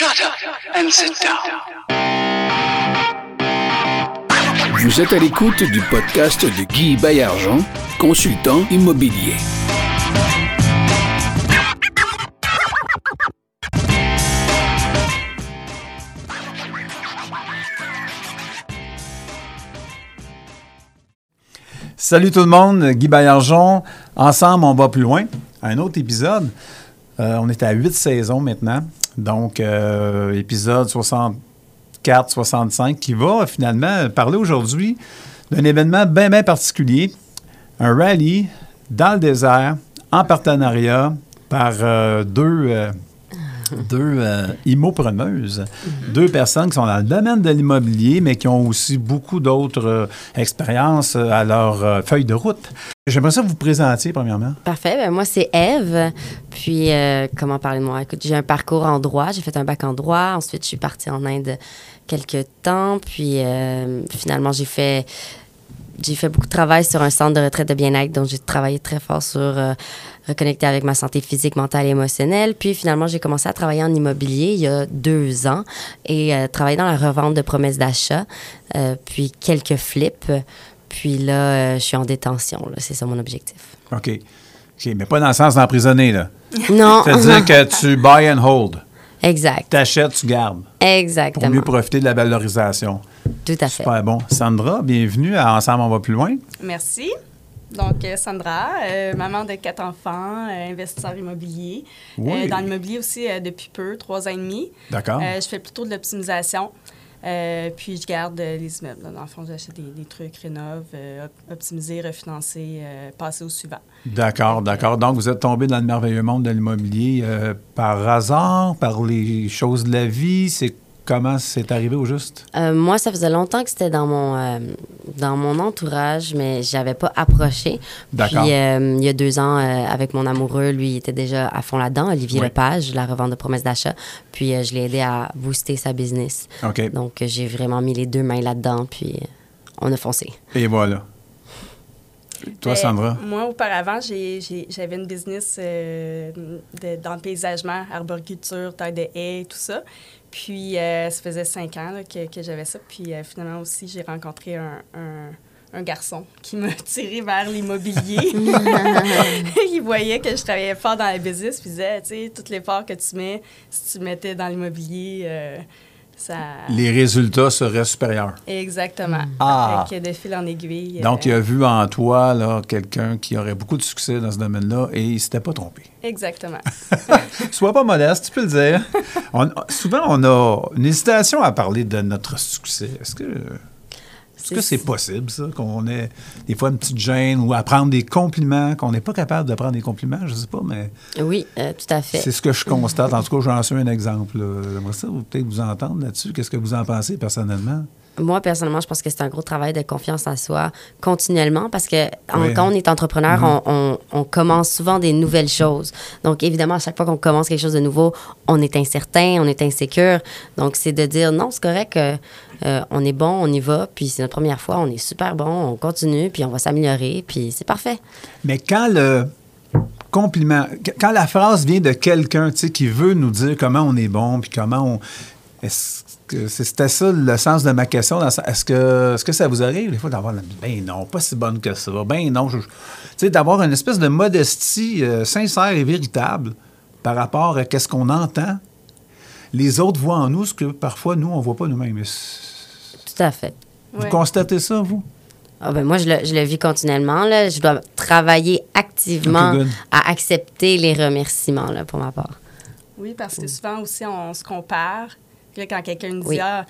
Shut up and sit down. Vous êtes à l'écoute du podcast de Guy Bayargent, consultant immobilier. Salut tout le monde, Guy Bayargent. Ensemble, on va plus loin. Un autre épisode. Euh, on est à huit saisons maintenant. Donc, euh, épisode 64, 65, qui va finalement parler aujourd'hui d'un événement bien, bien particulier. Un rallye dans le désert, en partenariat par euh, deux, euh, deux euh, immopreneuses, deux personnes qui sont dans le domaine de l'immobilier, mais qui ont aussi beaucoup d'autres euh, expériences euh, à leur euh, feuille de route. J'aimerais ça que vous présentiez, premièrement. Parfait. Ben, moi, c'est Eve. Puis, euh, comment parler de moi? Écoute, j'ai un parcours en droit. J'ai fait un bac en droit. Ensuite, je suis partie en Inde quelques temps. Puis, finalement, j'ai fait, j'ai fait beaucoup de travail sur un centre de retraite de bien-être. Donc, j'ai travaillé très fort sur euh, reconnecter avec ma santé physique, mentale et émotionnelle. Puis, finalement, j'ai commencé à travailler en immobilier il y a deux ans et euh, travailler dans la revente de promesses d'achat. euh, puis, quelques flips. Puis là, euh, je suis en détention. C'est ça mon objectif. OK. OK, mais pas dans le sens d'emprisonner, là. Non. C'est-à-dire que tu buy and hold. Exact. T'achètes, tu gardes. Pour Exactement. mieux profiter de la valorisation. Tout à fait. Super bon. Sandra, bienvenue à Ensemble, on va plus loin. Merci. Donc, euh, Sandra, euh, maman de quatre enfants, euh, investisseur immobilier. Oui. Euh, dans l'immobilier aussi depuis depuis peu, trois ans et demi. D'accord. Euh, je fais plutôt de l'optimisation. Euh, puis, je garde euh, les immeubles. Dans le fond, j'achète des, des trucs, rénove, euh, op- optimiser, refinancer, euh, passer au suivant. D'accord, d'accord. Donc, vous êtes tombé dans le merveilleux monde de l'immobilier euh, par hasard, par les choses de la vie. C'est comment c'est arrivé au juste? Euh, moi, ça faisait longtemps que c'était dans mon euh, dans mon entourage, mais j'avais pas approché. D'accord. Puis euh, il y a deux ans, euh, avec mon amoureux, lui, il était déjà à fond là-dedans. Olivier Oui. Lepage, la revente de promesses d'achat. Puis euh, je l'ai aidé à booster sa business. OK. Donc j'ai vraiment mis les deux mains là-dedans, puis on a foncé. Et voilà. Toi, Euh, Sandra? Moi, auparavant, j'ai- j'ai- j'avais une business euh, de- dans le paysagement, arboriculture, taille de haies, tout ça. Puis, euh, ça faisait cinq ans là, que, que j'avais ça. Puis, euh, finalement aussi, j'ai rencontré un, un- un garçon qui m'a tiré vers l'immobilier. il voyait que je travaillais fort dans la business. Puis, il disait, tu sais, tout l'effort que tu mets, si tu mettais dans l'immobilier, euh, ça... Les résultats seraient supérieurs. Exactement. Ah. Que de fil en aiguille. Donc, euh, il a vu en toi là, quelqu'un qui aurait beaucoup de succès dans ce domaine-là et il s'était pas trompé. Exactement. Sois pas modeste, tu peux le dire. On- souvent, on a une hésitation à parler de notre succès. Est-ce que est-ce que c'est possible, ça, qu'on ait des fois une petite gêne ou à prendre des compliments, qu'on n'est pas capable de prendre des compliments? Je sais pas, mais Oui, euh, tout à fait. c'est ce que je constate. En tout cas, j'en suis un exemple. J'aimerais ça peut-être vous entendre là-dessus. Qu'est-ce que vous en pensez personnellement? Moi, personnellement, je pense que c'est un gros travail de confiance en soi continuellement parce que en- Oui. quand on est entrepreneur, Mm-hmm. on, on- on commence souvent des nouvelles choses. Donc, évidemment, à chaque fois qu'on commence quelque chose de nouveau, on est incertain, on est insécure. Donc, c'est de dire non, c'est correct, euh, euh, on est bon, on y va, puis c'est notre première fois, on est super bon, on continue, puis on va s'améliorer, puis c'est parfait. Mais quand le compliment, qu- quand la phrase vient de quelqu'un, qui veut nous dire comment on est bon, puis comment on... C'était ça le sens de ma question? Est-ce que, ça vous arrive des fois d'avoir. Ben non, pas si bonne que ça. Ben non, tu sais, d'avoir une espèce de modestie euh, sincère et véritable par rapport à qu'est-ce qu'on entend. Les autres voient en nous ce que parfois nous, on voit pas nous-mêmes. Tout à fait. Vous Ouais. constatez ça, vous? Ah ben moi, je le, je le vis continuellement. Là. Je dois travailler activement à accepter les remerciements là, pour ma part. Oui, parce que souvent aussi, on se compare. Puis là, quand quelqu'un nous dit Oui. Ah,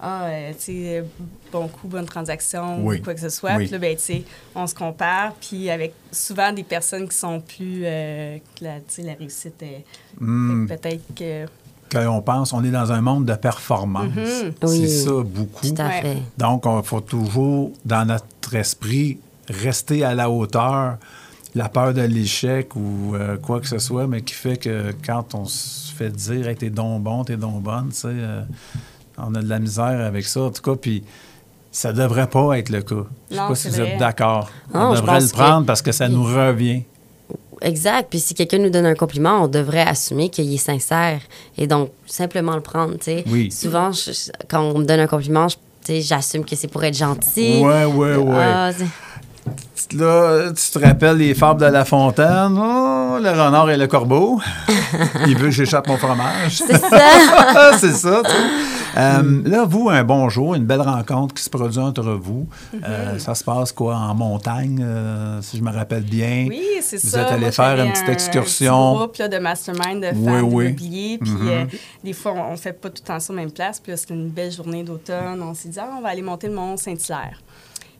ah euh, tu sais, bon coup, bonne transaction, Oui. ou quoi que ce soit. Oui. Puis là, ben, tu sais, on se compare. Puis avec souvent des personnes qui sont plus. euh, que la, tu sais, la réussite est. Hmm. Peut-être que. Quand on pense, on est dans un monde de performance. Mhm. C'est Oui. ça, beaucoup. Tout à Ouais. fait. Donc, il faut toujours, dans notre esprit, rester à la hauteur. La peur de l'échec ou euh, quoi que ce soit, mais qui fait que quand on se fait dire hey, t'es donc bon, t'es donc bonne, tu sais, euh, on a de la misère avec ça, en tout cas, puis ça devrait pas être le cas. Je sais Non, pas si vous êtes d'accord. On devrait le que- prendre parce que ça nous revient. Exact. Puis si quelqu'un nous donne un compliment, on devrait assumer qu'il est sincère. Et donc, simplement le prendre, tu sais. Oui. Souvent, je- quand on me donne un compliment, j'assume que c'est pour être gentil. Ouais, ouais, ouais. Ah, Là, tu te rappelles les fables de La Fontaine? Oh, le renard et le corbeau. Il veut que j'échappe mon fromage. c'est ça. c'est ça, tu sais. Euh, là, vous, un bon jour, une belle rencontre qui se produit entre vous. Euh, ça se passe quoi en montagne, euh, si je me rappelle bien? Oui, c'est Vous ça. êtes allé faire une petite un excursion. petit groupe là, de mastermind de Oui, femmes oui. Puis Mhm. euh, des fois, on ne fait pas tout le temps ça aux mêmes places. Puis là, c'était une belle journée d'automne. On s'est dit, ah, on va aller monter le mont Saint-Hilaire.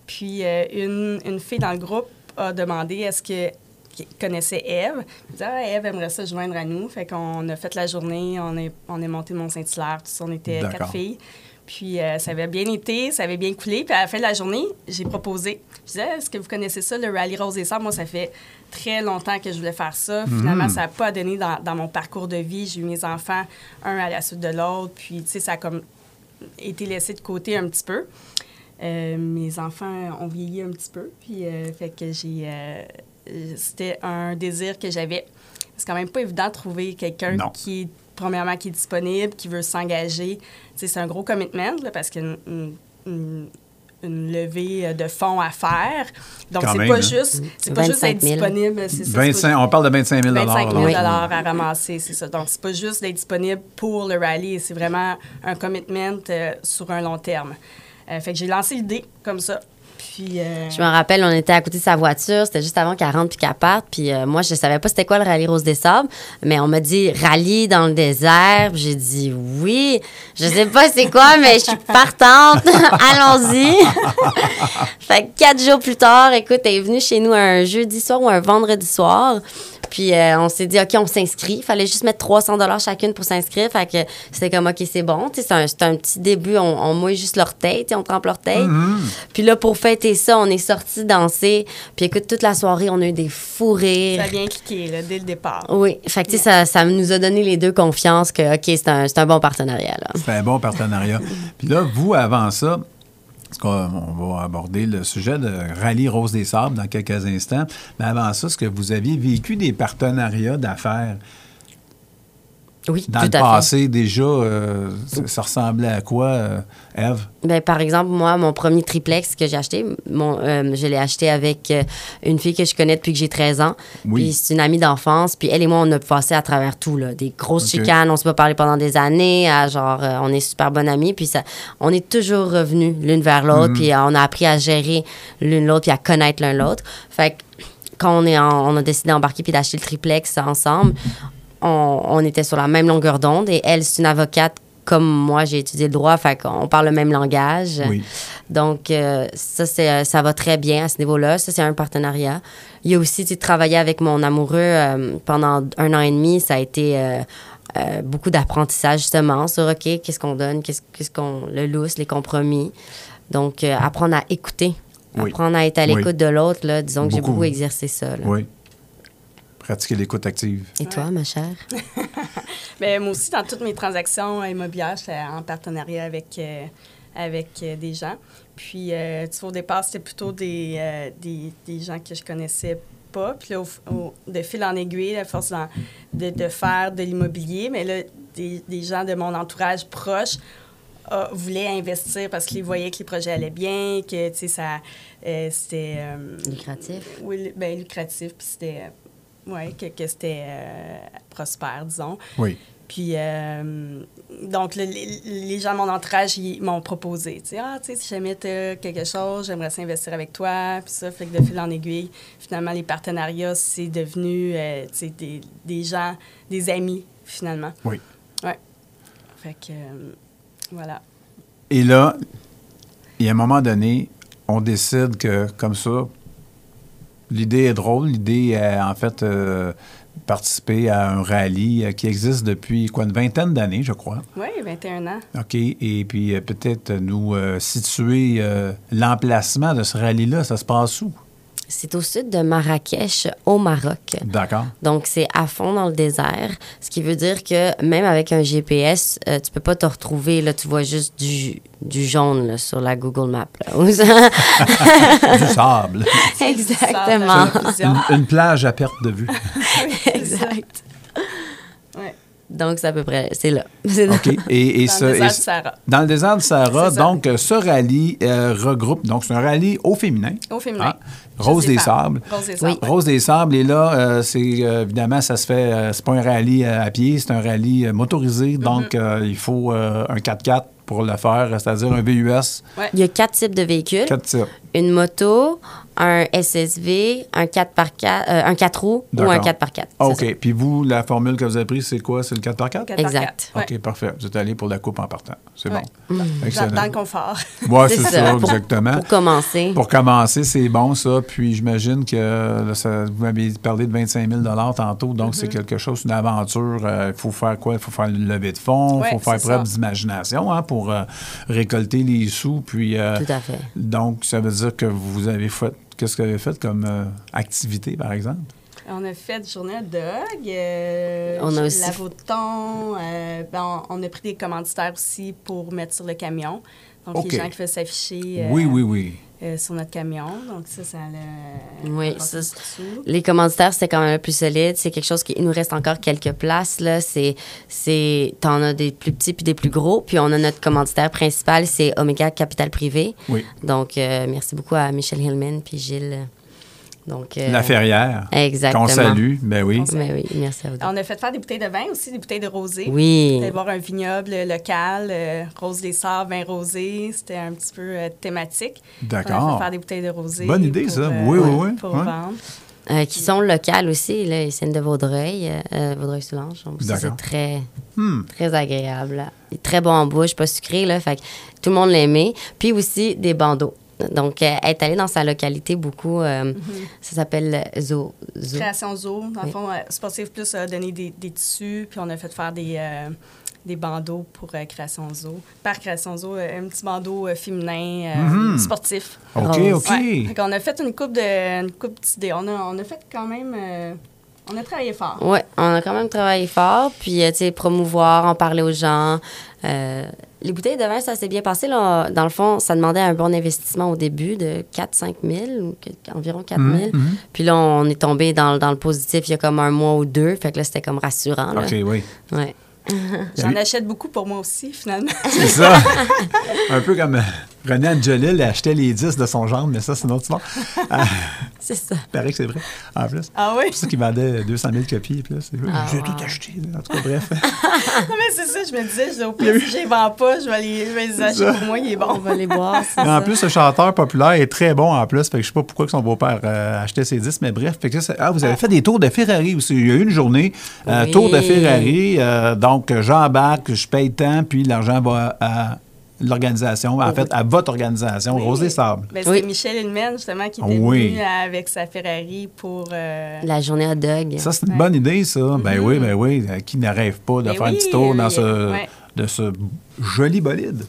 Puis une, une fille dans le groupe a demandé est-ce que qui connaissait Eve. Elle dit, ah, Eve aimerait ça se joindre à nous. Fait qu'on a fait la journée, on est, on est monté le mont Saint-Hilaire. Tout ça, on était quatre filles. Puis euh, ça avait bien été, ça avait bien coulé. Puis à la fin de la journée, j'ai proposé. Je disais, est-ce que vous connaissez ça, le Rallye Rose et Sables? Moi, ça fait très longtemps que je voulais faire ça. Finalement, ça n'a pas donné dans, dans mon parcours de vie. J'ai eu mes enfants, un à la suite de l'autre. Puis, tu sais, ça a comme été laissé de côté un petit peu. Euh, mes enfants ont vieilli un petit peu. Puis, euh, fait que j'ai. C'était un désir que j'avais. C'est quand même pas évident de trouver quelqu'un qui est, premièrement, qui est disponible, qui veut s'engager. C'est un gros commitment, là, parce qu'une une, une- une levée de fonds à faire. Donc, c'est pas hein. juste, c'est pas juste 25 être 000. disponible. c'est ça, c'est pas- 25, on parle de 25 000 25 000 là. Oui. à ramasser, c'est ça. Donc, c'est pas juste d'être disponible pour le rallye, c'est vraiment un commitment euh, sur un long terme. Euh, fait que j'ai lancé l'idée comme ça. Euh, Je me rappelle, on était à côté de sa voiture, c'était juste avant qu'elle rentre puis qu'elle parte. Puis euh, moi, je savais pas c'était quoi le rallye Rose des Sables, mais on m'a dit rallye dans le désert. J'ai dit oui. Je sais pas c'est quoi, mais je suis partante. Allons-y. fait que quatre jours plus tard, écoute, elle est venue chez nous un jeudi soir ou un vendredi soir. Puis euh, on s'est dit, OK, on s'inscrit. Il fallait juste mettre 300 chacune pour s'inscrire. Fait que c'était comme, OK, c'est bon. C'est un, c'est un petit début. On, on mouille juste l'orteil. On trempe l'orteil. Puis là, pour fêter ça, on est sorti danser. Puis écoute, toute la soirée, on a eu des fous rires. ça a bien cliqué là, dès le départ. Oui, fait que, tu sais, ça, ça nous a donné les deux confiance que, OK, c'est un, c'est un bon partenariat. Là. C'est un bon partenariat. Puis là, vous, avant ça, on va aborder le sujet de Rallye Rose des Sables dans quelques instants. Mais avant ça, est-ce que vous aviez vécu des partenariats d'affaires Oui, dans tout le à passé déjà? euh, ça, ça ressemblait à quoi, euh, Eve? fait. Ben, par exemple, moi, mon premier triplex que j'ai acheté, mon, euh, je l'ai acheté avec une fille que je connais depuis que j'ai 13 ans. Oui. Puis c'est une amie d'enfance. Puis elle et moi, on a passé à travers tout, là. Des grosses chicanes, on s'est pas parlé pendant des années. à genre, on est super bonnes amies. Puis ça, on est toujours revenus l'une vers l'autre. Mhm. Puis on a appris à gérer l'une l'autre puis à connaître l'un l'autre. Fait que quand on, est en- on a décidé d'embarquer puis d'acheter le triplex ensemble, on, on était sur la même longueur d'onde. Et elle, c'est une avocate comme moi, j'ai étudié le droit, fait qu'on parle le même langage. Oui. Donc, euh, ça, c'est, euh, ça va très bien à ce niveau-là. Ça, c'est un partenariat. Il y a aussi, tu travailler avec mon amoureux euh, pendant un an et demi, ça a été euh, beaucoup d'apprentissage, justement, sur, OK, qu'est-ce qu'on donne, qu'est-ce, qu'est-ce qu'on... le lousse, les compromis. Donc, apprendre à écouter, Oui. apprendre à être à Oui. l'écoute de l'autre, là. Disons que j'ai Beaucoup. beaucoup exercé ça, là. Oui. Pratiquer l'écoute active. Et toi, ma chère? Mais moi aussi, dans toutes mes transactions immobilières, j'étais en partenariat avec, euh, avec euh, des gens. Puis, euh, tu vois, au départ, c'était plutôt des, euh, des, des gens que je connaissais pas. Puis là, au- au- de fil en aiguille, à force de, de faire de l'immobilier, mais là, des, des gens de mon entourage proche euh, voulaient investir parce qu'ils voyaient que les projets allaient bien, que, tu sais, ça, euh, c'était... euh, Lucratif. oui, ben, lucratif, puis c'était... Oui, que, que c'était euh, prospère, disons. Oui. Puis, euh, donc, le- les, les gens de mon entourage, m'ont proposé, tu sais, ah, tu sais, si jamais tu as quelque chose, j'aimerais ça investir avec toi, puis ça, fait que de fil en aiguille, finalement, les partenariats, c'est devenu, euh, tu sais, des, des gens, des amis, finalement. Oui. Ouais. Fait que, euh, voilà. Et là, il y a un moment donné, on décide que, comme ça, l'idée est drôle. L'idée est, en fait, euh, participer à un rallye euh, qui existe depuis, quoi, une vingtaine d'années, je crois. Oui, 21 ans. OK. Et puis, euh, peut-être nous euh, situer euh, l'emplacement de ce rallye-là. Ça se passe où? C'est au sud de Marrakech, au Maroc. D'accord. Donc, c'est à fond dans le désert, ce qui veut dire que même avec un GPS, euh, tu peux pas te retrouver, là, tu vois juste du, du jaune là, sur la Google Map. là. du sable. Exactement. Une, une plage à perte de vue. exact. Ouais. Donc, c'est à peu près, c'est là. OK. Et, et Dans ce- le désert et du Sahara. Dans le désert du Sahara, donc, euh, ce rallye euh, regroupe, donc, c'est un rallye au féminin. Au féminin. Ah, Rose des. Sables. Rose des Sables. Rose des Sables, et là, euh, c'est évidemment, ça se fait, euh, c'est pas un rallye à pied, c'est un rallye motorisé, donc Mm-hmm. euh, il faut euh, un 4x4 pour le faire, c'est-à-dire un VUS, Il y a quatre types de véhicules. 4 types. Une moto, un SSV, un 4x4, euh, un 4 roues ou un D'accord. 4x4. c'est Ah. OK. Puis vous, la formule que vous avez prise, c'est quoi? C'est le 4x4? Quatre? Par Exact. Ouais. OK, parfait. Vous êtes allé pour la coupe en partant. C'est Ouais. bon. Excellent. dans le confort. Ouais, C'est ça, ça, pour- exactement. Pour commencer. Pour commencer, c'est bon, ça. Puis j'imagine que là, ça- vous m'avez parlé de 25 000 tantôt, donc Mm-hmm. c'est quelque chose, une aventure. Euh, Il faut faire quoi? Il faut faire une levée de fonds, il Ouais, faut faire preuve d'imagination hein, pour euh, récolter les sous. Puis, euh, Tout à fait. donc, ça veut dire que vous avez fait. Qu'est-ce que vous avez fait comme euh, activité, par exemple? On a fait journée hot dog, euh, On a aussi- la thon, euh, ben, on, on a pris des commanditaires aussi pour mettre sur le camion. Donc, les gens qui veulent s'afficher euh, Oui, oui, oui. Euh, sur notre camion. Donc, ça, ça a... Oui, ça. Les commanditaires, c'est quand même le plus solide. C'est quelque chose qui il nous reste encore quelques places. Là. C'est, c'est, t'en as des plus petits puis des plus gros. Puis on a notre commanditaire principal, c'est Omega Capital Privé. Oui. Donc, euh, merci beaucoup à Michel Hillman puis Gilles. Donc, euh, La Ferrière. Exactement. Qu'on salue. Ben oui. On Mais oui, merci à vous. deux. On a fait faire des bouteilles de vin aussi, des bouteilles de rosé. Oui. D'aller voir un vignoble local, euh, Rose des Sables, vin rosé. C'était un petit peu euh, thématique. On a D'accord. fait faire des bouteilles de rosé. Bonne idée, pour, ça. euh, Oui, oui, oui. Pour vendre. Euh, qui sont locales aussi. Là, ils viennent de Vaudreuil, euh, euh, Vaudreuil-Soulanges. D'accord. c'est très, Hmm. très agréable. Très bon en bouche, pas sucré. Là, fait que tout le monde l'aimait. Puis aussi des bandeaux. Donc, euh, être allé dans sa localité beaucoup, euh, Mm-hmm. ça s'appelle Zo. Zo. Création Zoo. Dans le fond, euh, Sportif Plus a donné des, des tissus, puis on a fait faire des, euh, des bandeaux pour euh, Création Zoo. Par Création Zoo, euh, un petit bandeau euh, féminin euh, Mhm. sportif. OK, Rose. OK. Ouais. Fait qu'on a fait une coupe de une coupe d'idées. On a, on a fait quand même... on a travaillé fort. Oui, on a quand même travaillé fort. Puis, euh, tu sais, promouvoir, en parler aux gens. Euh, les bouteilles de vin, ça s'est bien passé. Là. Dans le fond, ça demandait un bon investissement au début de 4-5 000, ou que- environ 4 000. Mhm. Puis là, on est tombé dans, dans le positif il y a comme un mois ou deux. Fait que là, c'était comme rassurant. Là. OK, oui. Ouais. J'en achète beaucoup pour moi aussi, finalement. C'est ça. un peu comme euh, René Angelil achetait les disques de son genre, mais ça, c'est une autre histoire. Ah, C'est ça. il paraît que c'est vrai, en plus. ah oui? C'est pour ça qu'il vendait 200 000 copies. Puis là, c'est Ah, J'ai wow. tout acheté. En tout cas, bref. Non, mais c'est ça, je me disais, je au pire, si je les vends pas, je vais les, je vais les acheter pour moi, il est On bon. va les boire. en ça. plus, ce chanteur populaire est très bon en plus. Fait que je sais pas pourquoi que son beau-père euh, achetait ses disques, mais bref. Fait que ça, ah, vous avez fait des tours de Ferrari aussi. Il y a eu une journée, euh, Oui. tour de Ferrari. euh, donc, j'embarque, je paye tant, puis l'argent va à l'organisation, en fait, à votre organisation, Oui. Rose des Sables. Ben, c'était Oui. Michel Hillman, justement, qui était Oui. venu avec sa Ferrari pour... euh, La journée à dog. Ça, c'est une Ouais. bonne idée, ça. Ben oui, ben oui. Euh, Qui n'arrive pas de Ben faire un petit tour dans oui, ce, ouais. de ce joli bolide?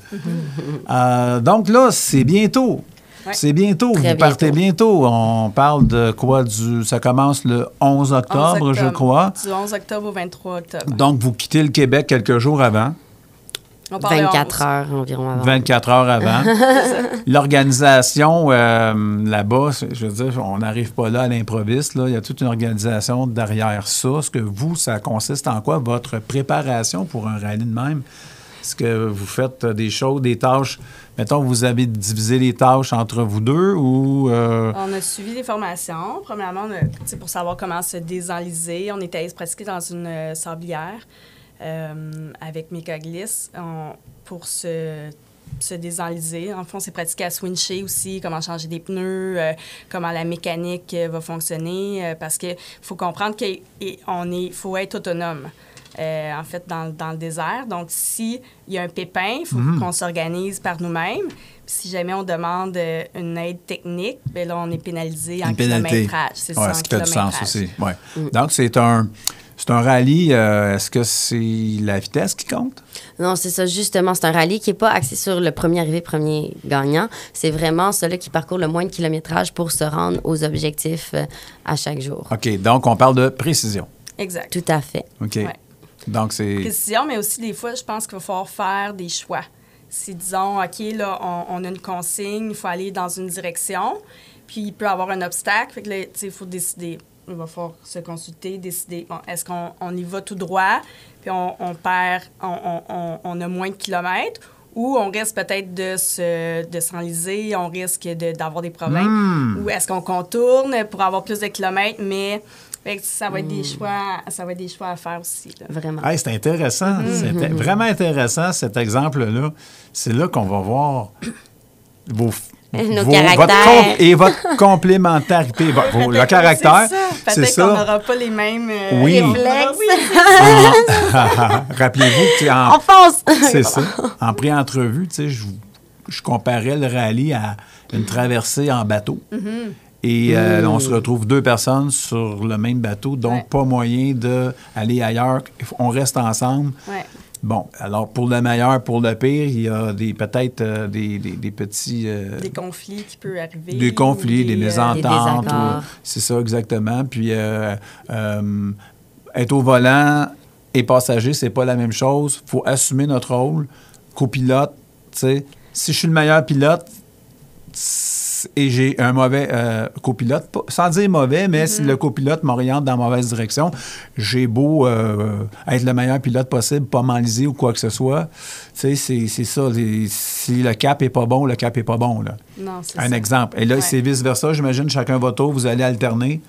Euh, donc là, c'est bientôt. Ouais. C'est bientôt. Très Vous partez bientôt. bientôt. On parle de quoi? Du, ça commence le 11 octobre, 11 je crois. Du 11 octobre au 23 octobre. Donc, vous quittez le Québec quelques jours avant, 24 11. heures environ avant. 24 heures avant. L'organisation euh, là-bas, je veux dire, on n'arrive pas là à l'improviste. là. Il y a toute une organisation derrière ça. Est-ce que vous, ça consiste en quoi, votre préparation pour un rallye de même? Est-ce que vous faites des choses, des tâches? Mettons, vous avez divisé les tâches entre vous deux ou... euh, On a suivi des formations. Premièrement, on a- pour savoir comment se désenliser, on était pratiquer dans une euh, sablière euh, avec Mécaglisse on- pour se, se désenliser. En fond, on s'est pratiqué à swincher aussi, comment changer des pneus, euh, comment la mécanique euh, va fonctionner, euh, parce qu'il faut comprendre qu'il faut être autonome. en fait, dans, dans le désert. Donc, s'il y a un pépin, il faut qu'on s'organise par nous-mêmes. Si jamais on demande une aide technique, bien là, on est pénalisé en pénalité. kilométrage. C'est Ouais, ça, ce qui fait du sens aussi. Ouais. Donc, c'est un. C'est un rallye, euh, est-ce que c'est la vitesse qui compte? Non, c'est ça, justement. C'est un rallye qui n'est pas axé sur le premier arrivé, premier gagnant. C'est vraiment celui qui parcourt le moins de kilométrage pour se rendre aux objectifs euh, à chaque jour. OK, donc on parle de précision. Exact. Tout à fait. OK. Ouais. Donc c'est... Précision, mais aussi des fois, je pense qu'il va falloir faire des choix. Si, disons, OK, là, on, on a une consigne, il faut aller dans une direction, puis il peut y avoir un obstacle, fait que là, tu sais, il faut décider. Il va falloir se consulter, décider. Bon, est-ce qu'on on y va tout droit, puis on, on perd, on, on- on- on a moins de kilomètres, ou on risque peut-être de se de s'enliser, on risque de- d'avoir des problèmes, ou est-ce qu'on contourne pour avoir plus de kilomètres, mais ça va être des choix, ça va être des choix à faire aussi. là. Vraiment. Hey, c'est intéressant. C'est vraiment intéressant, cet exemple-là. C'est là qu'on va voir vos, Nos vos- caractères. votre com- et votre complémentarité. Vos- le Peut-être- caractère, c'est ça. c'est Peut-être qu'on n'aura pas les mêmes euh, Oui. réflexes. Rappelez-vous, tu sais, en, On fonce! c'est ça. En pré-entrevue, tu sais, je, je comparais le rallye à une traversée en bateau. Et euh, on se retrouve deux personnes sur le même bateau, donc Ouais. pas moyen d'aller ailleurs. On reste ensemble. Ouais. Bon, alors pour le meilleur, pour le pire, il y a des peut-être euh, des, des- des petits... euh, Des conflits qui peuvent arriver. des conflits, ou des, euh, mésententes. Des ou- C'est ça, exactement. Puis euh, euh, être au volant et passager, c'est pas la même chose. faut assumer notre rôle. Copilote, tu sais. Si je suis le meilleur pilote et j'ai un mauvais euh, copilote, sans dire mauvais, mais si le copilote m'oriente dans la mauvaise direction, j'ai beau euh, être le meilleur pilote possible, pas m'enliser ou quoi que ce soit. Tu sais, c'est- ça. les- si le cap est pas bon, le cap est pas bon, là. Non, c'est Un ça. exemple. Et là, Ouais. c'est vice-versa. J'imagine chacun votre tour, vous allez alterner.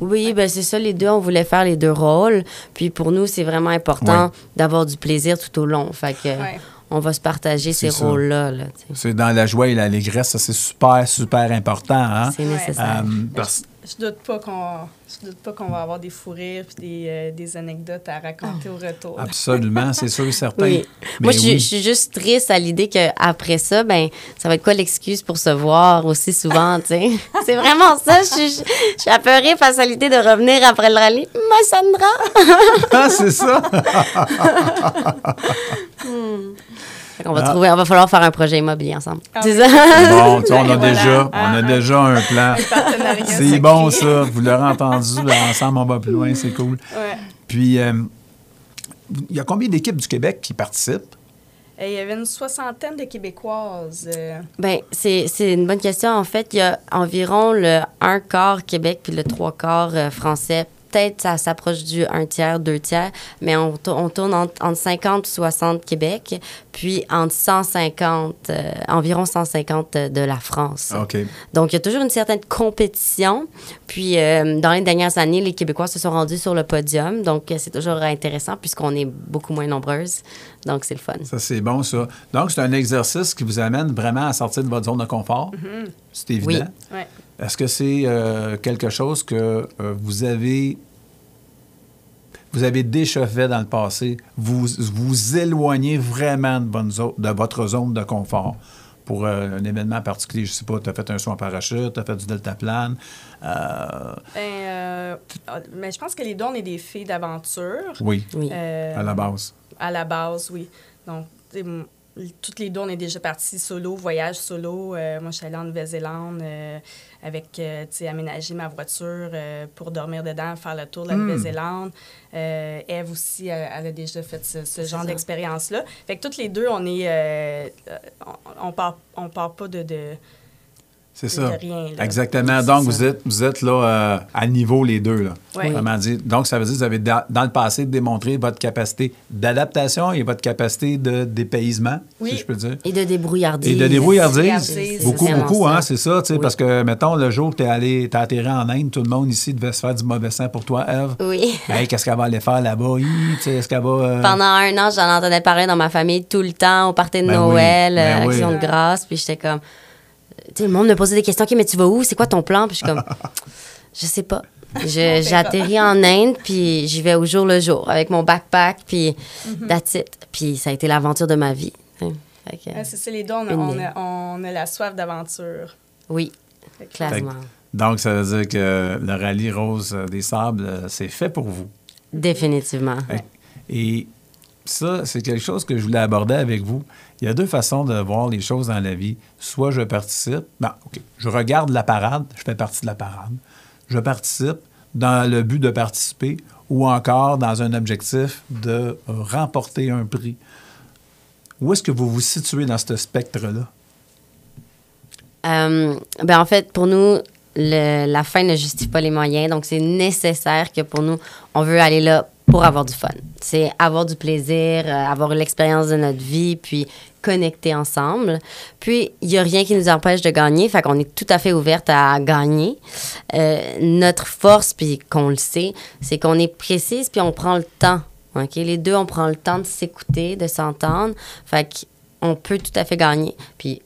Oui, ben c'est ça, les deux, on voulait faire les deux rôles. Puis pour nous, c'est vraiment important Ouais. d'avoir du plaisir tout au long. Fait que Ouais. On va se partager ces rôles-là. là. C'est dans la joie et l'allégresse. Ça, c'est super, super important. Hein? C'est nécessaire. Euh, parce- Je doute pas qu'on je doute pas qu'on va avoir des fous rires puis des, euh, des anecdotes à raconter au retour. absolument, c'est sûr et certain. Oui. Moi, je, suis- oui. je suis juste triste à l'idée qu'après ça, ben, ça va être quoi l'excuse pour se voir aussi souvent, tu sais? C'est vraiment ça. Je suis, apeurée face à l'idée de revenir après le rallye. Ma Sandra! Ah, c'est ça. Fait qu'on va Ah. trouver, on va falloir faire un projet immobilier ensemble. Ah c'est oui. ça? Bon, tu sais, on a voilà. déjà, on a ah. déjà un plan. C'est bon, ça. Vous l'aurez entendu. là, ensemble, on va plus loin. C'est cool. Ouais. Puis, euh, il y a combien d'équipes du Québec qui participent? Et il y avait une soixantaine de Québécoises. euh, Ben, c'est c'est une bonne question. En fait, il y a environ le un quart Québec puis le trois quarts euh, français. Peut-être ça s'approche du un tiers, deux tiers, mais on, tour- on tourne entre, entre 50 et 60 Québec, puis entre 150, euh, environ 150 de la France. OK. Donc, il y a toujours une certaine compétition. Puis, euh, dans les dernières années, les Québécois se sont rendus sur le podium. Donc, euh, c'est toujours intéressant puisqu'on est beaucoup moins nombreuses. Donc, c'est le fun. Ça, c'est bon, ça. Donc, c'est un exercice qui vous amène vraiment à sortir de votre zone de confort. C'est évident. Oui. ouais. Est-ce que c'est euh, quelque chose que euh, vous avez vous avez déjà fait dans le passé? Vous vous éloignez vraiment de, bonne zo- de votre zone de confort pour euh, un événement particulier. Je sais pas, tu as fait un saut en parachute, tu as fait du deltaplane. Euh, Ben, euh, mais je pense que les deux, on est des filles d'aventure. oui, Oui. Euh, à la base. À la base, oui. Donc, toutes les deux, on est déjà partis solo, voyage solo. Euh, moi, je suis allée en Nouvelle-Zélande euh, avec, euh, tu sais, aménager ma voiture euh, pour dormir dedans, faire le tour de la Hmm. Nouvelle-Zélande. Euh, Eve aussi, elle, elle a déjà fait ce, ce genre d'expérience-là. Fait que toutes les deux, on est... on, on part, on part pas de... de C'est ça. rien, là. Exactement. Donc, ça. vous êtes, vous êtes là euh, à niveau les deux. Là. Dit. Donc, ça veut dire que vous avez, da- dans le passé, démontré votre capacité d'adaptation et votre capacité de dépaysement, Oui. si je peux dire. Et de débrouillardise. Et de débrouillardise. Débrouillardise, Beaucoup, beaucoup, hein, c'est ça, tu sais, Oui. parce que, mettons, le jour que tu es allé, t'as atterri en Inde, tout le monde ici devait se faire du mauvais sang pour toi, Eve. Oui. Hey, qu'est-ce qu'elle va aller faire là-bas? Est-ce qu'elle va. euh, Pendant un an, j'en entendais parler dans ma famille tout le temps, au party de Ben oui, Noël, ben euh, oui. Action de grâce. Puis j'étais comme. Le monde me posait des questions. OK, mais tu vas où? C'est quoi ton plan? Puis je suis comme. Je sais pas. Je- J'atterris en Inde, puis j'y vais au jour le jour avec mon backpack, puis that's it. Puis ça a été l'aventure de ma vie. c'est ça, les deux, on a, on a- on a la soif d'aventure. oui, que- clairement. Donc, ça veut dire que le rallye Rose des Sables, euh, c'est fait pour vous? Définitivement. Et ça, c'est quelque chose que je voulais aborder avec vous. Il y a deux façons de voir les choses dans la vie. Soit je participe, ben, OK, je regarde la parade, je fais partie de la parade. Je participe dans le but de participer ou encore dans un objectif de remporter un prix. Où est-ce que vous vous situez dans ce spectre-là? Euh, ben en fait, pour nous, la fin ne justifie pas les moyens. Donc, c'est nécessaire que pour nous, on veut aller là pour avoir du fun. C'est avoir du plaisir, euh, avoir l'expérience de notre vie, puis connecter ensemble. Puis, il n'y a rien qui nous empêche de gagner. Fait qu'on est tout à fait ouverte à gagner. Euh, notre force, puis qu'on le sait, c'est qu'on est précise, puis on prend le temps. OK? Les deux, on prend le temps de s'écouter, de s'entendre. Fait qu'on peut tout à fait gagner. Puis,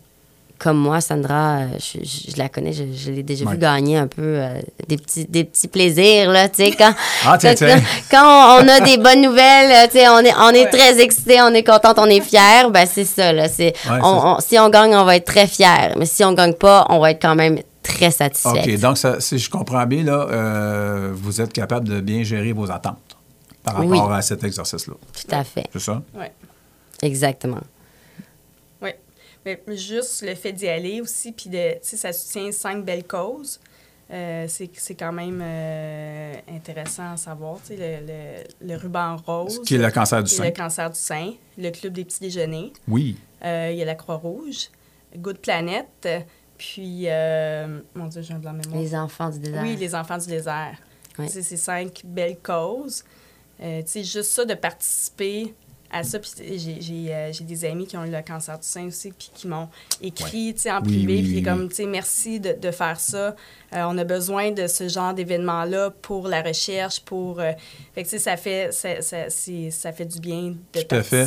comme moi, Sandra, euh, je, je- je la connais, je, je l'ai déjà Ouais. vu gagner un peu euh, des, petits, des petits plaisirs, là, tu sais, quand, Ah, tiens, quand, tiens. quand on a des bonnes nouvelles, tu sais, on est, on est très excités, on est contente, on est fiers, ben c'est ça, là, c'est, Ouais, on- c'est- on- si on gagne, on va être très fiers, mais si on gagne pas, on va être quand même très satisfait. OK, donc ça- si je comprends bien, là, euh, vous êtes capable de bien gérer vos attentes par rapport Oui. à cet exercice-là. Tout à fait, C'est ça? Ouais. exactement. Mais juste le fait d'y aller aussi, puis de, tu sais, ça soutient cinq belles causes. Euh, c'est c'est quand même euh, intéressant à savoir. Tu sais, le, le, le ruban rose. Qui est le cancer du qui est sein. le cancer du sein. Le club des petits déjeuners. Oui. Euh, il y a la Croix-Rouge. Good Planet. Puis, euh, mon Dieu, j'ai un blanc de mémoire. Les enfants du désert. Oui, les enfants du désert. Oui. C'est cinq belles causes. Euh, tu sais, juste ça, de participer à ça. Puis j'ai- j'ai euh, j'ai des amis qui ont eu le cancer du sein aussi, puis qui m'ont écrit tu sais, en privé, oui, puis oui, comme, tu sais, merci de, de faire ça. Euh, on a besoin de ce genre d'événement-là pour la recherche, pour... euh, fait que, ça fait, ça, ça, ça fait du bien de Tout à fait.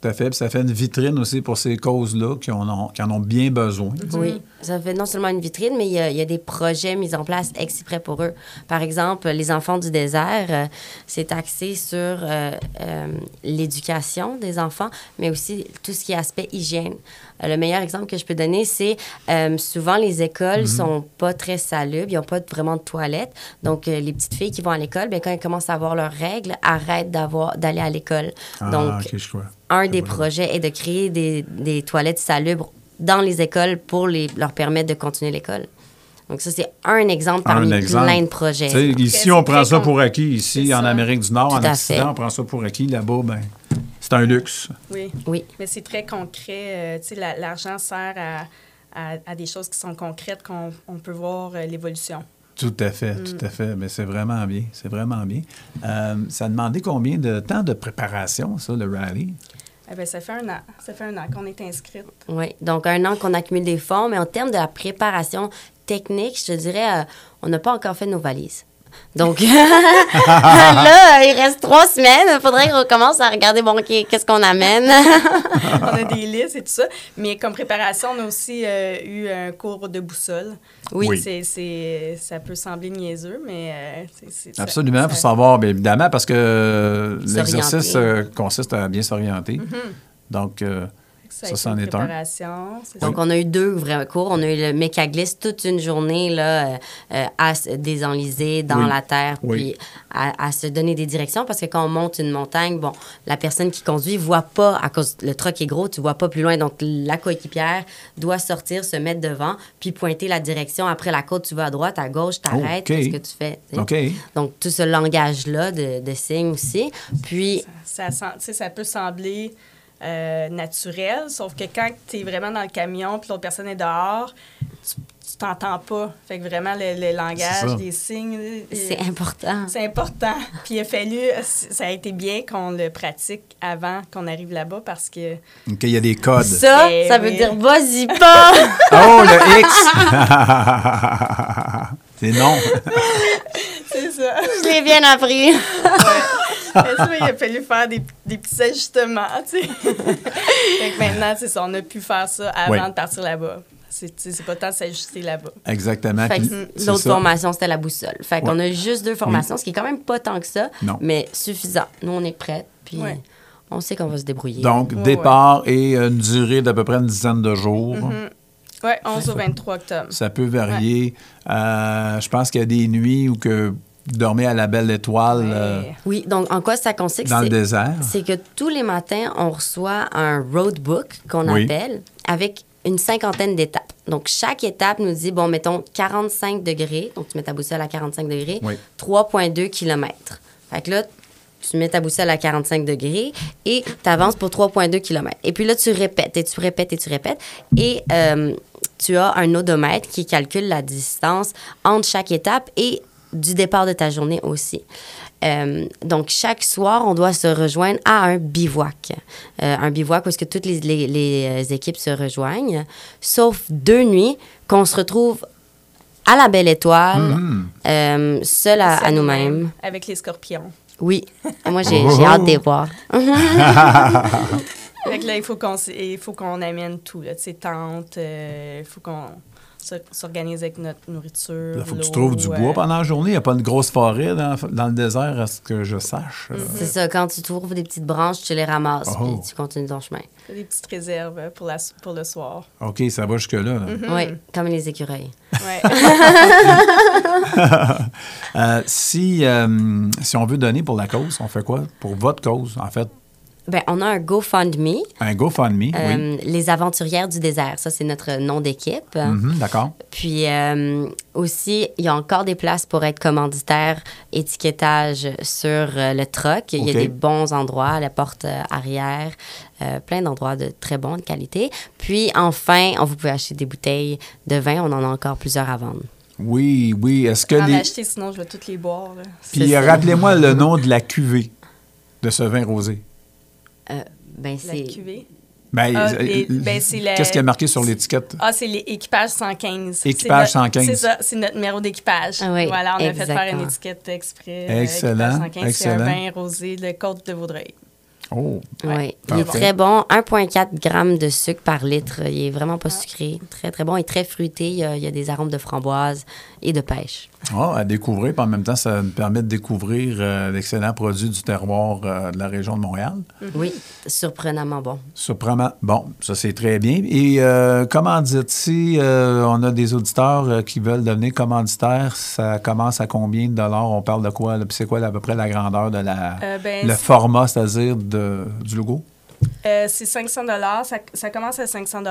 Tout à fait. Puis ça fait une vitrine aussi pour ces causes-là qui en ont, qui en ont bien besoin. Oui, ça fait non seulement une vitrine, mais il y a, il y a des projets mis en place exprès pour eux. Par exemple, les enfants du désert, euh, c'est axé sur euh, euh, l'éducation des enfants, mais aussi tout ce qui est aspect hygiène. Euh, le meilleur exemple que je peux donner, c'est euh, souvent les écoles sont pas très salubres, ils n'ont pas vraiment de toilettes. Donc, euh, les petites filles qui vont à l'école, ben, quand elles commencent à avoir leurs règles, arrêtent d'avoir d'aller à l'école. Ah, Donc, OK, je crois. Un des projets est de créer des, des toilettes salubres dans les écoles pour les, leur permettre de continuer l'école. Donc, ça, c'est un exemple parmi Un exemple. plein de projets. Tu sais, ici, on prend ça pour acquis. Ici, en. Amérique du Nord, en Tout à Occident, fait. on prend ça pour acquis. Là-bas, ben, c'est un luxe. Oui. Oui, Mais c'est très concret. euh, tu sais, la- l'argent sert à, à, à des choses qui sont concrètes, qu'on on peut voir euh, l'évolution. Tout à fait, Mm. tout à fait. Mais c'est vraiment bien. C'est vraiment bien. Euh, ça a demandé combien de temps de préparation, ça, le rallye? Eh bien, ça fait un an. Ça fait un an qu'on est inscrite. oui. Donc, un an qu'on accumule des fonds, mais en termes de la préparation technique, je te dirais, euh, on n'a pas encore fait nos valises. Donc, là, il reste trois semaines. Il faudrait qu'on commence à regarder, bon, qu'est-ce qu'on amène? on a des listes et tout ça. Mais comme préparation, on a aussi euh, eu un cours de boussole. Oui. Ça peut sembler niaiseux, mais euh, c'est, Absolument, ça- pour savoir, bien évidemment, parce que S'orienter. l'exercice euh, consiste à bien s'orienter. Mm-hmm. Donc, euh, Ça, c'en est un. Donc, ça? on a eu deux vrais cours. On a eu le mécaglisse toute une journée là, euh, euh, à se désenliser dans Oui. la terre, Oui. puis à, à se donner des directions. Parce que quand on monte une montagne, bon, la personne qui conduit voit pas, à cause le truck est gros, tu vois pas plus loin. Donc, la coéquipière doit sortir, se mettre devant, puis pointer la direction. Après la côte, tu vas à droite, à gauche, t'arrêtes, qu'est-ce que tu fais? tu sais? OK. Donc, tout ce langage-là de, de signes aussi. Puis, ça peut sembler euh, naturel, sauf que quand tu es vraiment dans le camion puis l'autre personne est dehors, tu tu t'entends pas. Fait que vraiment, le, langage, les signes, euh, c'est important. c'est important. Puis il a fallu, ça a été bien qu'on le pratique avant qu'on arrive là-bas parce que OK, il y a des codes. Ça, Eh ça veut dire vas-y pas! Oh, le X! c'est non. c'est ça. Je l'ai bien appris. Mais ça, il a fallu faire des, des petits ajustements, tu sais. fait que maintenant, c'est ça, on a pu faire ça avant Oui. de partir là-bas. C'est pas de s'ajuster là-bas. Exactement. L'autre formation, c'était la boussole. Fait qu'on a juste deux formations, ce qui est quand même pas tant que ça, Non. mais suffisant. Nous, on est prêts, puis Ouais. on sait qu'on va se débrouiller. Donc, Ouais, départ et une durée d'à peu près une dizaine de jours. Ouais, 11 au 23 octobre. Ça peut varier. Euh, je pense qu'il y a des nuits où que dormez à la belle étoile euh. Oui, donc en quoi ça consiste? dans le désert. C'est que tous les matins, on reçoit un roadbook qu'on Oui. appelle avec une cinquantaine d'étapes. Donc, chaque étape nous dit, bon, mettons 45 degrés. Donc, tu mets ta boussole à 45 degrés, Oui. 3,2 km. Fait que là, tu mets ta boussole à 45 degrés et tu avances pour 3,2 km. Et puis là, tu répètes et tu répètes et tu répètes. Et euh, tu as un odomètre qui calcule la distance entre chaque étape et du départ de ta journée aussi. Euh, donc, chaque soir, on doit se rejoindre à un bivouac. Euh, un bivouac où est-ce que toutes les, les- les, euh, équipes se rejoignent, sauf deux nuits qu'on se retrouve à la Belle Étoile, euh, seul à, nous-mêmes. Avec les scorpions. Oui. Moi, j'ai Oh. j'ai hâte de les voir. Fait que là, il faut qu'on s- il faut qu'on amène tout, là, tu sais, tentes, euh, il faut qu'on s'organise avec notre nourriture. Il faut que tu trouves du bois euh, pendant la journée. Il n'y a pas une grosse forêt dans, dans le désert, à ce que je sache. Euh, C'est ça, quand tu trouves des petites branches, tu les ramasses, Oh. puis tu continues ton chemin. des petites réserves pour, la, pour le soir. OK, ça va jusque-là. là. Oui, comme les écureuils. Ouais. Euh, si, euh, si on veut donner pour la cause, on fait quoi? Pour votre cause, en fait. Ben, on a un GoFundMe, Un GoFundMe, oui. euh, Les Aventurières du désert. Ça, c'est notre nom d'équipe. Mhm, D'accord. Puis euh, aussi, il y a encore des places pour être commanditaire, étiquetage sur euh, le truck. Il y a des bons endroits, à la porte arrière, euh, plein d'endroits de très bonne qualité. Puis enfin, on vous pouvez acheter des bouteilles de vin. On en a encore plusieurs à vendre. Oui, oui. Est-ce que les... acheter, sinon je vais toutes les boire. là. Puis rappelez-moi le nom de la cuvée de ce vin rosé. Euh, ben, La c'est... cuvée. Ben, Ah, euh, les- ben, c'est la- Qu'est-ce qu'il y a marqué sur l'étiquette? Ah, c'est l'équipage 115. Équipage C'est notre- 115. C'est ça, c'est notre numéro d'équipage. Ah oui, voilà, on a fait faire une étiquette exprès. euh, Excellent, équipage 115, C'est excellent. un vin rosé de Côte de Vaudreuil. Oh, Oui, Ouais. il est très bon. 1,4 g de sucre par litre. Il est vraiment pas sucré. Très, très bon et très fruité. Il y a, il y a des arômes de framboise et de pêche. Ah, à découvrir. Puis en même temps, ça me permet de découvrir euh, l'excellent produit du terroir euh, de la région de Montréal. Oui, surprenamment bon. Surprenant. Bon, ça c'est très bien. Et euh, comment dites si euh, on a des auditeurs euh, qui veulent devenir commanditaires, ça commence à combien de dollars? On parle de quoi? là? Puis c'est quoi à peu près la grandeur de la Euh, ben, le c'est- format, c'est-à-dire de, du logo? Euh, c'est 500 ça, ça commence à 500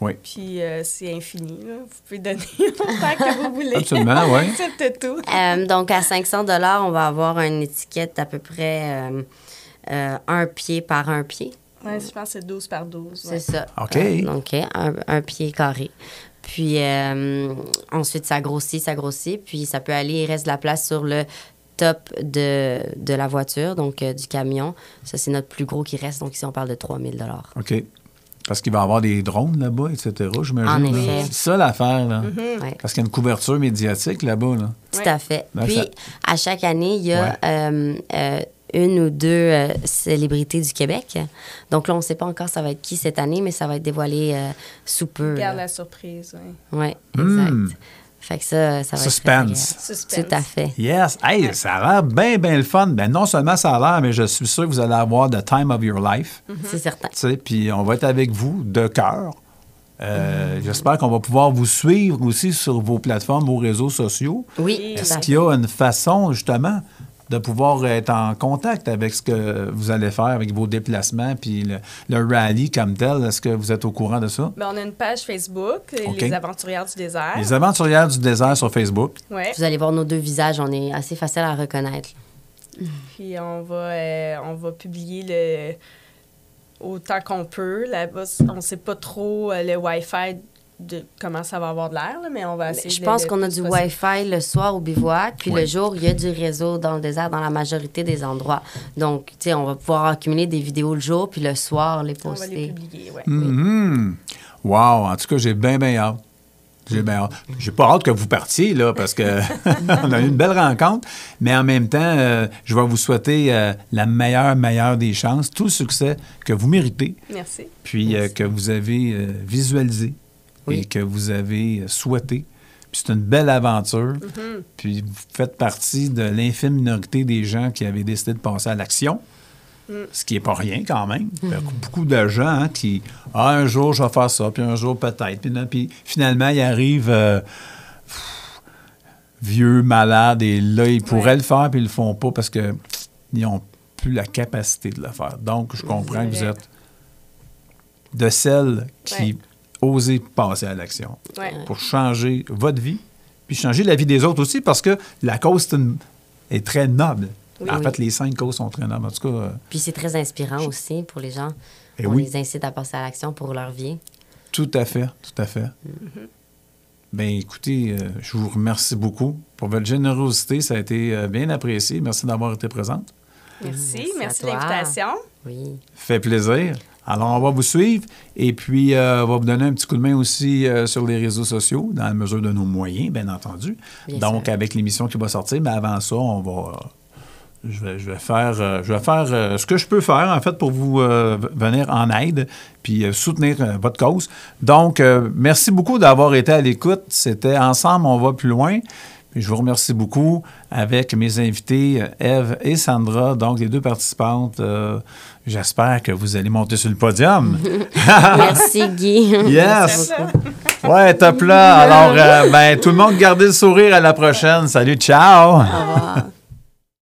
Oui. Puis euh, c'est infini. là. Vous pouvez donner autant que vous voulez. Absolument, oui. Accepte tout. Euh, donc, à 500 on va avoir une étiquette d'à peu près euh, euh, un pied par un pied. Ouais, je pense que c'est 12 par 12. C'est ça. OK. Euh, donc, un, un pied carré. Puis euh, ensuite, ça grossit, ça grossit. Puis ça peut aller, il reste de la place sur le top de, de la voiture, donc euh, du camion. Ça, c'est notre plus gros qui reste. Donc ici, on parle de 3000 OK. Parce qu'il va y avoir des drones là-bas, etc., j'imagine. En effet. C'est ça l'affaire, là. Ouais. Parce qu'il y a une couverture médiatique là-bas, là. Tout à fait. Puis, ça- à chaque année, il y a Ouais. euh, euh, une ou deux euh, célébrités du Québec. Donc là, on ne sait pas encore ça va être qui cette année, mais ça va être dévoilé euh, sous peu. Garde là. la surprise. Ouais. Oui, Hmm. exact. Fait que ça, ça va Suspense. être. Suspense. Tout à fait. Yes. Hey, ça a l'air bien, bien le fun. Ben, non seulement ça a l'air, mais je suis sûr que vous allez avoir the time of your life. C'est certain. Tu sais, Puis on va être avec vous de cœur. Euh, J'espère qu'on va pouvoir vous suivre aussi sur vos plateformes, vos réseaux sociaux. Oui, Est-ce qu'il y a une façon, justement, de pouvoir être en contact avec ce que vous allez faire, avec vos déplacements, puis le, le rallye comme tel? Est-ce que vous êtes au courant de ça? Ben, on a une page Facebook, OK. Les Aventurières du désert. Les aventurières du désert sur Facebook. Ouais. Vous allez voir nos deux visages, on est assez facile à reconnaître. Puis on va, euh, on va publier le autant qu'on peut. Là-bas, on ne sait pas trop euh, le Wi-Fi de comment ça va avoir de l'air, mais on va essayer Je de- pense qu'on a du possible. Wi-Fi le soir au bivouac, puis Oui. le jour, il y a du réseau dans le désert dans la majorité des endroits. Donc, tu sais, on va pouvoir accumuler des vidéos le jour, puis le soir, les On va les poster. publier, ouais. Mhm. Wow! En tout cas, j'ai bien, bien hâte. J'ai bien hâte. J'ai pas hâte que vous partiez, là, parce que on a eu une belle rencontre. Mais en même temps, euh, je vais vous souhaiter euh, la meilleure, meilleure des chances, tout le succès que vous méritez, Merci. puis euh, que vous avez euh, visualisé Oui. et que vous avez souhaité. Puis c'est une belle aventure. Puis vous faites partie de l'infime minorité des gens qui avaient décidé de passer à l'action. Ce qui n'est pas rien quand même. A beaucoup de gens hein, qui, ah, un jour je vais faire ça, puis un jour peut-être. Puis, finalement, ils arrivent euh, pff, vieux, malades, et là, ils pourraient Ouais. le faire, puis ils le font pas parce que ils n'ont plus la capacité de le faire. Donc, je comprends que vous êtes de celles qui Ouais. Osent passer à l'action Ouais. pour changer votre vie, puis changer la vie des autres aussi, parce que la cause une- est très noble. Oui. en Oui. fait, les cinq causes sont très nobles. En tout cas, euh, Puis c'est très inspirant aussi pour les gens. eh On oui, les incite à passer à l'action pour leur vie. tout à fait, tout à fait. Mm-hmm. Ben écoutez, euh, je vous remercie beaucoup pour votre générosité. Ça a été euh, bien apprécié. Merci d'avoir été présente. Merci, Merci merci de l'invitation. Oui. Fait plaisir. Alors, on va vous suivre et puis euh, on va vous donner un petit coup de main aussi euh, sur les réseaux sociaux, dans la mesure de nos moyens, bien entendu. Bien Donc, sûr. avec l'émission qui va sortir, mais avant ça, on va. je vais, je vais faire, euh, je vais faire euh, ce que je peux faire, en fait, pour vous euh, venir en aide puis soutenir votre cause. Donc, merci beaucoup d'avoir été à l'écoute. C'était Ensemble, on va plus loin. Puis je vous remercie beaucoup avec mes invités, Eve et Sandra, donc les deux participantes. J'espère que vous allez monter sur le podium. Merci, Guy. Yes! Ouais, top là. Alors, euh, ben, tout le monde, gardez le sourire à la prochaine. Salut, ciao! Au revoir.